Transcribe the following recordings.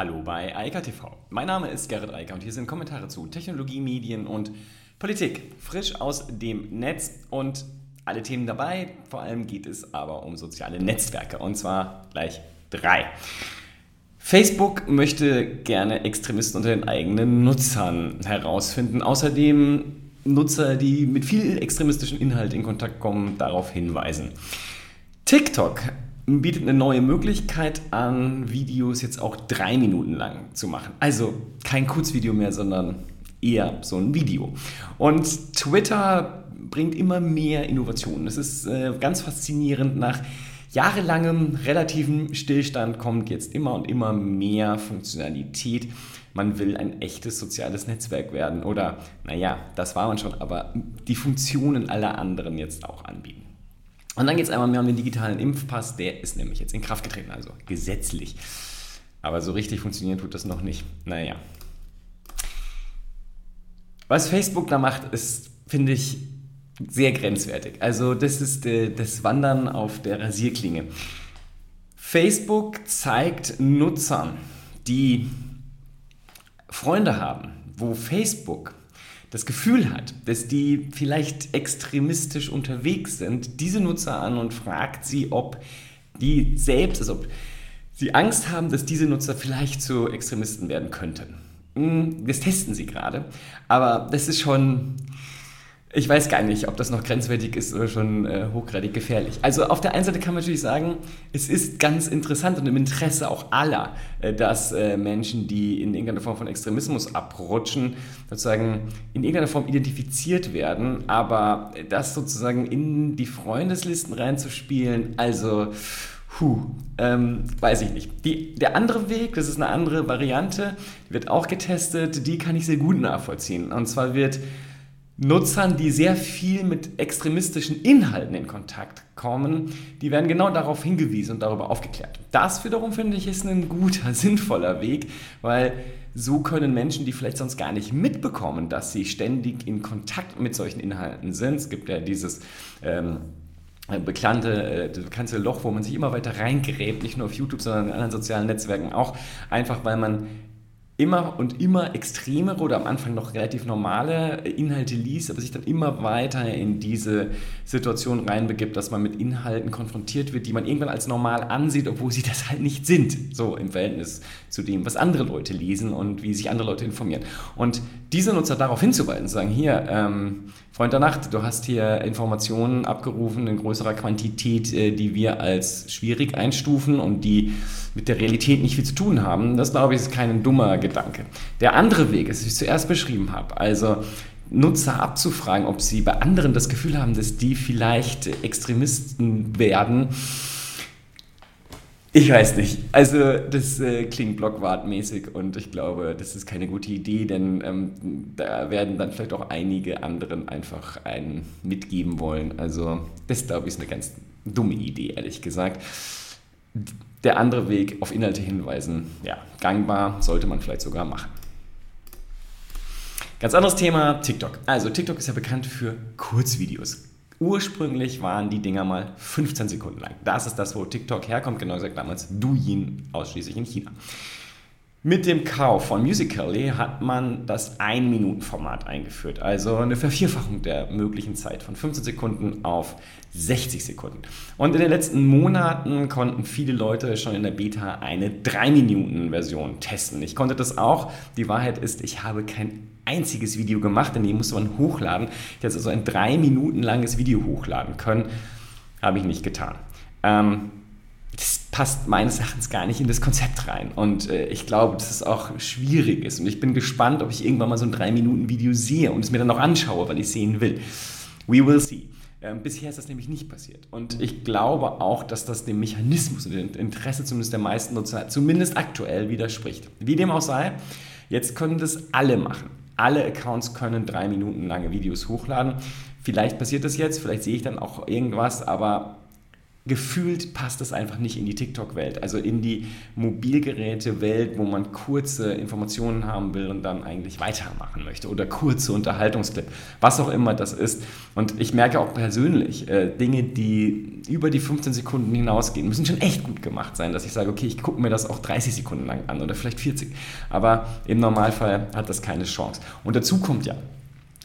Hallo bei Eika TV. Mein Name ist Gerrit Eiker und hier sind Kommentare zu Technologie, Medien und Politik. Frisch aus dem Netz und alle Themen dabei. Vor allem geht es aber um soziale Netzwerke und zwar gleich drei. Facebook möchte gerne Extremisten unter den eigenen Nutzern herausfinden. Außerdem Nutzer, die mit viel extremistischem Inhalt in Kontakt kommen, darauf hinweisen. TikTok bietet eine neue Möglichkeit an, Videos jetzt auch drei Minuten lang zu machen. Also kein Kurzvideo mehr, sondern eher so ein Video. Und Twitter bringt immer mehr Innovationen. Es ist äh, ganz faszinierend. Nach jahrelangem relativen Stillstand kommt jetzt immer und immer mehr Funktionalität. Man will ein echtes soziales Netzwerk werden oder, naja, das war man schon, aber die Funktionen aller anderen jetzt auch anbieten. Und dann geht es einmal mehr um den digitalen Impfpass, der ist nämlich jetzt in Kraft getreten, also gesetzlich. Aber so richtig funktionieren tut das noch nicht. Naja. Was Facebook da macht, ist, finde ich, sehr grenzwertig. Also das ist äh, das Wandern auf der Rasierklinge. Facebook zeigt Nutzern, die Freunde haben, wo Facebook das Gefühl hat, dass die vielleicht extremistisch unterwegs sind, diese Nutzer an und fragt sie, ob die selbst, also ob sie Angst haben, dass diese Nutzer vielleicht zu Extremisten werden könnten. Hm, das testen sie gerade, aber das ist schon ich weiß gar nicht, ob das noch grenzwertig ist oder schon äh, hochgradig gefährlich. Also auf der einen Seite kann man natürlich sagen, es ist ganz interessant und im Interesse auch aller, äh, dass äh, Menschen, die in irgendeiner Form von Extremismus abrutschen, sozusagen in irgendeiner Form identifiziert werden, aber das sozusagen in die Freundeslisten reinzuspielen, also Puh, ähm, weiß ich nicht. Die, der andere Weg, das ist eine andere Variante, wird auch getestet, die kann ich sehr gut nachvollziehen. Und zwar wird Nutzern, die sehr viel mit extremistischen Inhalten in Kontakt kommen, die werden genau darauf hingewiesen und darüber aufgeklärt. Das wiederum finde ich ist ein guter, sinnvoller Weg, weil so können Menschen, die vielleicht sonst gar nicht mitbekommen, dass sie ständig in Kontakt mit solchen Inhalten sind. Es gibt ja dieses ähm, bekannte, äh, bekannte Loch, wo man sich immer weiter reingräbt, nicht nur auf YouTube, sondern in anderen sozialen Netzwerken auch, einfach weil man immer und immer extremere oder am Anfang noch relativ normale Inhalte liest, aber sich dann immer weiter in diese Situation reinbegibt, dass man mit Inhalten konfrontiert wird, die man irgendwann als normal ansieht, obwohl sie das halt nicht sind, so im Verhältnis zu dem, was andere Leute lesen und wie sich andere Leute informieren. Und diese Nutzer darauf hinzuweisen, sagen, hier, ähm, Freund der Nacht, du hast hier Informationen abgerufen in größerer Quantität, äh, die wir als schwierig einstufen und die mit der Realität nicht viel zu tun haben. Das, glaube ich, ist kein dummer Gedanke. Der andere Weg ist, wie ich zuerst beschrieben habe, also Nutzer abzufragen, ob sie bei anderen das Gefühl haben, dass die vielleicht Extremisten werden ich weiß nicht. Also das äh, klingt blockwartmäßig und ich glaube, das ist keine gute Idee, denn ähm, da werden dann vielleicht auch einige anderen einfach einen mitgeben wollen. Also das glaube ich ist eine ganz dumme Idee, ehrlich gesagt. Der andere Weg, auf Inhalte hinweisen, ja, gangbar, sollte man vielleicht sogar machen. Ganz anderes Thema, TikTok. Also TikTok ist ja bekannt für Kurzvideos. Ursprünglich waren die Dinger mal 15 Sekunden lang. Das ist das, wo TikTok herkommt, genau gesagt damals Douyin, ausschließlich in China. Mit dem Kauf von Musical.ly hat man das 1-Minuten-Format eingeführt, also eine Vervierfachung der möglichen Zeit von 15 Sekunden auf 60 Sekunden. Und in den letzten Monaten konnten viele Leute schon in der Beta eine 3-Minuten-Version testen. Ich konnte das auch. Die Wahrheit ist, ich habe kein einziges Video gemacht, denn die musste man hochladen. Ich hätte also ein 3 Minuten langes Video hochladen können. Habe ich nicht getan. Ähm, das passt meines Erachtens gar nicht in das Konzept rein. Und äh, ich glaube, dass es auch schwierig ist. Und ich bin gespannt, ob ich irgendwann mal so ein 3-Minuten-Video sehe und es mir dann noch anschaue, weil ich sehen will. We will see. Ähm, bisher ist das nämlich nicht passiert. Und ich glaube auch, dass das dem Mechanismus und dem Interesse zumindest der meisten Nutzer zumindest aktuell widerspricht. Wie dem auch sei, jetzt können das alle machen. Alle Accounts können drei Minuten lange Videos hochladen. Vielleicht passiert das jetzt, vielleicht sehe ich dann auch irgendwas, aber gefühlt passt es einfach nicht in die TikTok-Welt, also in die Mobilgeräte-Welt, wo man kurze Informationen haben will und dann eigentlich weitermachen möchte oder kurze Unterhaltungsclip, was auch immer das ist. Und ich merke auch persönlich, äh, Dinge, die über die 15 Sekunden hinausgehen, müssen schon echt gut gemacht sein, dass ich sage, okay, ich gucke mir das auch 30 Sekunden lang an oder vielleicht 40. Aber im Normalfall hat das keine Chance. Und dazu kommt ja,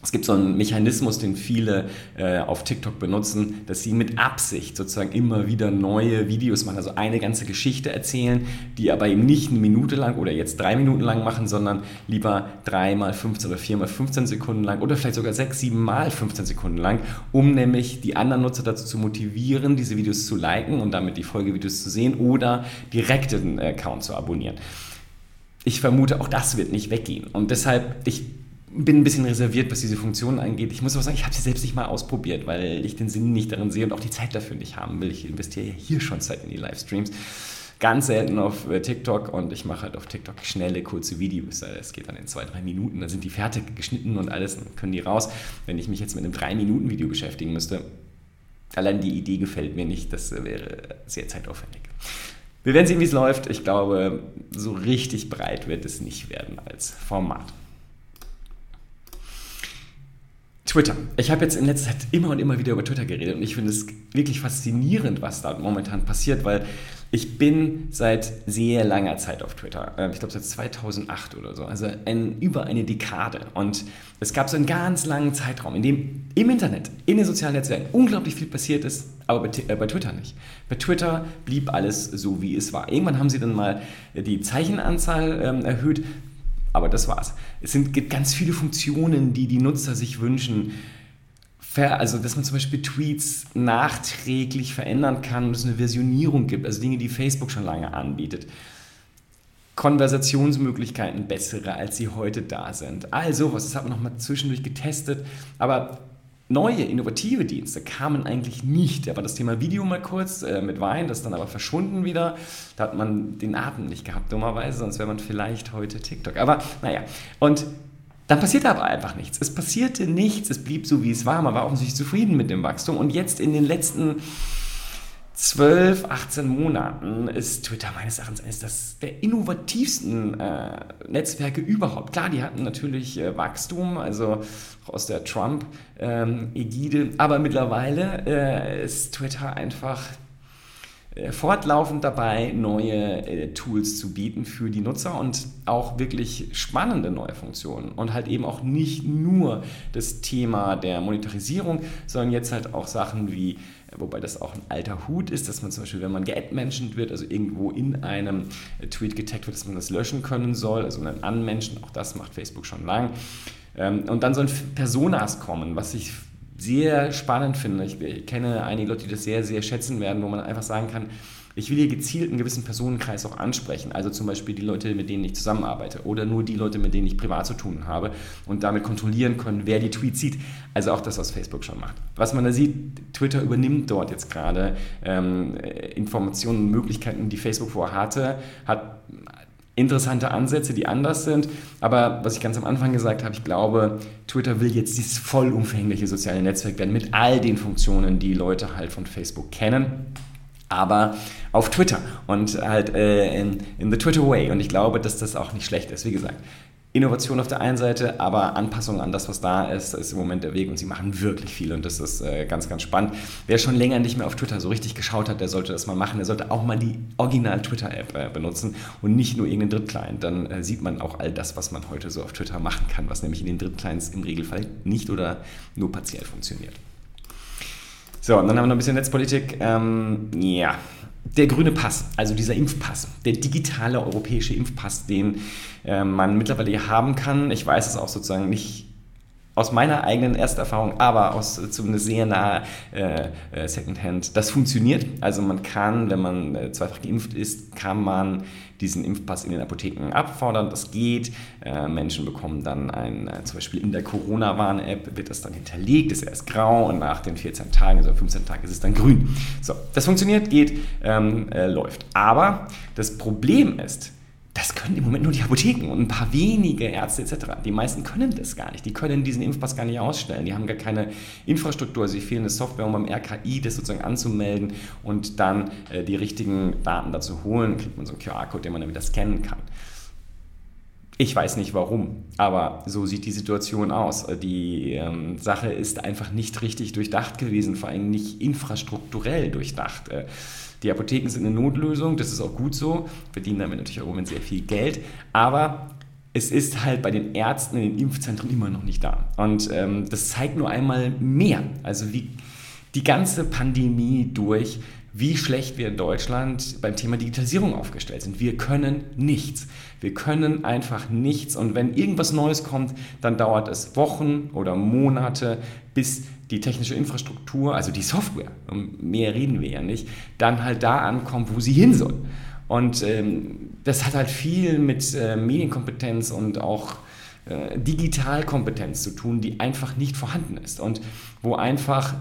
es gibt so einen Mechanismus, den viele äh, auf TikTok benutzen, dass sie mit Absicht sozusagen immer wieder neue Videos machen, also eine ganze Geschichte erzählen, die aber eben nicht eine Minute lang oder jetzt drei Minuten lang machen, sondern lieber dreimal 15 oder viermal 15 Sekunden lang oder vielleicht sogar sechs, sieben Mal 15 Sekunden lang, um nämlich die anderen Nutzer dazu zu motivieren, diese Videos zu liken und damit die Folgevideos zu sehen oder direkt den Account zu abonnieren. Ich vermute, auch das wird nicht weggehen. Und deshalb, ich bin ein bisschen reserviert, was diese Funktionen angeht. Ich muss aber sagen, ich habe sie selbst nicht mal ausprobiert, weil ich den Sinn nicht darin sehe und auch die Zeit dafür nicht haben will. Ich investiere ja hier schon Zeit in die Livestreams. Ganz selten auf äh, TikTok und ich mache halt auf TikTok schnelle, kurze Videos. Es geht dann in zwei, drei Minuten, dann sind die fertig geschnitten und alles, dann können die raus. Wenn ich mich jetzt mit einem drei Minuten Video beschäftigen müsste, allein die Idee gefällt mir nicht, das wäre sehr zeitaufwendig. Wir werden sehen, wie es läuft. Ich glaube, so richtig breit wird es nicht werden als Format. Twitter. Ich habe jetzt in letzter Zeit immer und immer wieder über Twitter geredet und ich finde es wirklich faszinierend, was da momentan passiert, weil ich bin seit sehr langer Zeit auf Twitter. Ähm, ich glaube seit 2008 oder so, also ein, über eine Dekade. Und es gab so einen ganz langen Zeitraum, in dem im Internet, in den sozialen Netzwerken unglaublich viel passiert ist, aber bei, äh, bei Twitter nicht. Bei Twitter blieb alles so, wie es war. Irgendwann haben sie dann mal die Zeichenanzahl ähm, erhöht. Aber das war's. Es sind, gibt ganz viele Funktionen, die die Nutzer sich wünschen. Also, dass man zum Beispiel Tweets nachträglich verändern kann und es eine Versionierung gibt, also Dinge, die Facebook schon lange anbietet. Konversationsmöglichkeiten bessere, als sie heute da sind. Also, was, das hat man nochmal zwischendurch getestet. Aber neue, innovative Dienste kamen eigentlich nicht. Da war das Thema Video mal kurz äh, mit Wein, das ist dann aber verschwunden wieder. Da hat man den Atem nicht gehabt, dummerweise, sonst wäre man vielleicht heute TikTok. Aber naja, und dann passierte aber einfach nichts. Es passierte nichts, es blieb so, wie es war. Man war offensichtlich zufrieden mit dem Wachstum. Und jetzt in den letzten 12, 18 Monaten ist Twitter meines Erachtens eines das der innovativsten äh, Netzwerke überhaupt. Klar, die hatten natürlich äh, Wachstum, also aus der Trump-Ägide, ähm, aber mittlerweile äh, ist Twitter einfach äh, fortlaufend dabei, neue äh, Tools zu bieten für die Nutzer und auch wirklich spannende neue Funktionen. Und halt eben auch nicht nur das Thema der Monetarisierung, sondern jetzt halt auch Sachen wie wobei das auch ein alter Hut ist, dass man zum Beispiel, wenn man geadmentioned wird, also irgendwo in einem Tweet getaggt wird, dass man das löschen können soll, also ein Unmention, auch das macht Facebook schon lang. Ähm, und dann sollen Personas kommen, was ich sehr spannend finde. Ich kenne einige Leute, die das sehr, sehr schätzen werden, wo man einfach sagen kann, ich will hier gezielt einen gewissen Personenkreis auch ansprechen, also zum Beispiel die Leute, mit denen ich zusammenarbeite oder nur die Leute, mit denen ich privat zu tun habe und damit kontrollieren können, wer die Tweets sieht. Also auch das, was Facebook schon macht. Was man da sieht, Twitter übernimmt dort jetzt gerade ähm, Informationen und Möglichkeiten, die Facebook vorher hatte, hat interessante Ansätze, die anders sind. Aber was ich ganz am Anfang gesagt habe, ich glaube, Twitter will jetzt dieses vollumfängliche soziale Netzwerk werden mit all den Funktionen, die Leute halt von Facebook kennen aber auf Twitter und halt äh, in, in the Twitter way. Und ich glaube, dass das auch nicht schlecht ist. Wie gesagt, Innovation auf der einen Seite, aber Anpassung an das, was da ist, ist im Moment der Weg und sie machen wirklich viel und das ist äh, ganz, ganz spannend. Wer schon länger nicht mehr auf Twitter so richtig geschaut hat, der sollte das mal machen. Der sollte auch mal die Original-Twitter-App äh, benutzen und nicht nur irgendeinen Drittclient. Dann äh, sieht man auch all das, was man heute so auf Twitter machen kann, was nämlich in den Drittclients im Regelfall nicht oder nur partiell funktioniert. So, und dann haben wir noch ein bisschen Netzpolitik. Ähm, ja, der grüne Pass, also dieser Impfpass, der digitale europäische Impfpass, den äh, man mittlerweile haben kann. Ich weiß es auch sozusagen nicht aus meiner eigenen Ersterfahrung, aber aus zumindest sehr nahe äh, äh, Secondhand, das funktioniert. Also man kann, wenn man äh, zweifach geimpft ist, kann man diesen Impfpass in den Apotheken abfordern. Das geht. Äh, Menschen bekommen dann ein, äh, zum Beispiel in der Corona-Warn-App wird das dann hinterlegt, ist erst grau und nach den 14 Tagen, also 15 Tagen ist es dann grün. So, das funktioniert, geht, ähm, äh, läuft. Aber das Problem ist, das können im Moment nur die Apotheken und ein paar wenige Ärzte etc. Die meisten können das gar nicht. Die können diesen Impfpass gar nicht ausstellen. Die haben gar keine Infrastruktur, also fehlen eine Software, um beim RKI das sozusagen anzumelden und dann äh, die richtigen Daten dazu holen. Kriegt man so einen QR-Code, den man dann wieder scannen kann. Ich weiß nicht warum, aber so sieht die Situation aus. Die ähm, Sache ist einfach nicht richtig durchdacht gewesen, vor allem nicht infrastrukturell durchdacht. Äh, die Apotheken sind eine Notlösung, das ist auch gut so, verdienen damit natürlich auch sehr viel Geld, aber es ist halt bei den Ärzten in den Impfzentren immer noch nicht da. Und ähm, das zeigt nur einmal mehr, also wie die ganze Pandemie durch wie schlecht wir in Deutschland beim Thema Digitalisierung aufgestellt sind. Wir können nichts. Wir können einfach nichts. Und wenn irgendwas Neues kommt, dann dauert es Wochen oder Monate, bis die technische Infrastruktur, also die Software, um mehr reden wir ja nicht, dann halt da ankommt, wo sie hin soll. Und ähm, das hat halt viel mit äh, Medienkompetenz und auch äh, Digitalkompetenz zu tun, die einfach nicht vorhanden ist und wo einfach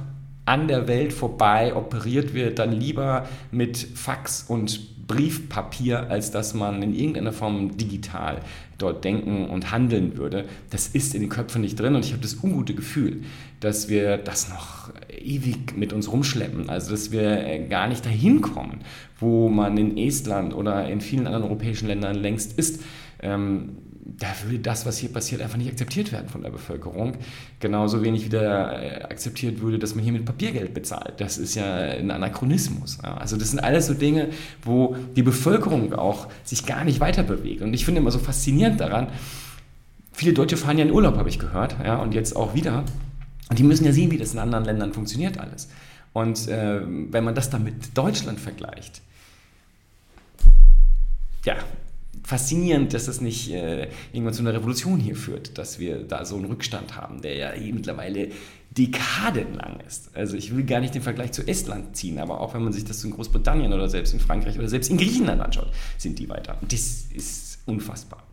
an der Welt vorbei operiert wird, dann lieber mit Fax und Briefpapier, als dass man in irgendeiner Form digital dort denken und handeln würde. Das ist in den Köpfen nicht drin und ich habe das ungute Gefühl, dass wir das noch ewig mit uns rumschleppen. Also dass wir äh, gar nicht dahin kommen, wo man in Estland oder in vielen anderen europäischen Ländern längst ist. Ähm, da würde das, was hier passiert, einfach nicht akzeptiert werden von der Bevölkerung. Genauso wenig wieder äh, akzeptiert würde, dass man hier mit Papiergeld bezahlt. Das ist ja ein Anachronismus. Also das sind alles so Dinge, wo die Bevölkerung auch sich gar nicht weiter bewegt. Und ich finde immer so faszinierend daran, viele Deutsche fahren ja in Urlaub, habe ich gehört, ja, und jetzt auch wieder. Und die müssen ja sehen, wie das in anderen Ländern funktioniert alles. Und äh, wenn man das dann mit Deutschland vergleicht, ja, faszinierend, dass das nicht äh, irgendwann zu einer Revolution hier führt, dass wir da so einen Rückstand haben, der ja eh mittlerweile dekadenlang ist. Also ich will gar nicht den Vergleich zu Estland ziehen, aber auch wenn man sich das in Großbritannien oder selbst in Frankreich oder selbst in Griechenland anschaut, sind die weiter. Und das ist unfassbar.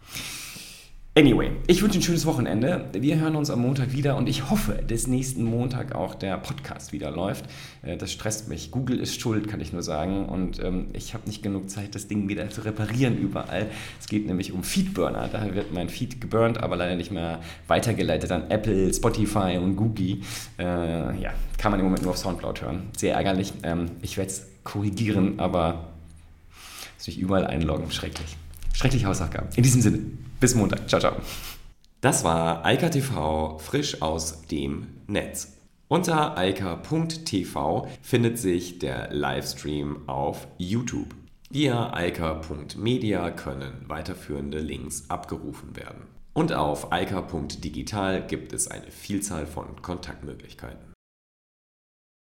Anyway, ich wünsche ein schönes Wochenende. Wir hören uns am Montag wieder und ich hoffe, dass nächsten Montag auch der Podcast wieder läuft. Äh, das stresst mich. Google ist schuld, kann ich nur sagen. Und ähm, ich habe nicht genug Zeit, das Ding wieder zu reparieren überall. Es geht nämlich um Feedburner. Da wird mein Feed geburnt, aber leider nicht mehr weitergeleitet an Apple, Spotify und Google. Äh, ja, kann man im Moment nur auf Soundcloud hören. Sehr ärgerlich. Ähm, ich werde es korrigieren, aber sich überall einloggen. Schrecklich. Schreckliche Hausaufgaben. In diesem Sinne. Bis Montag. Ciao, ciao. Das war Eika TV frisch aus dem Netz. Unter eika.tv findet sich der Livestream auf YouTube. Via eika.media können weiterführende Links abgerufen werden. Und auf eika.digital gibt es eine Vielzahl von Kontaktmöglichkeiten.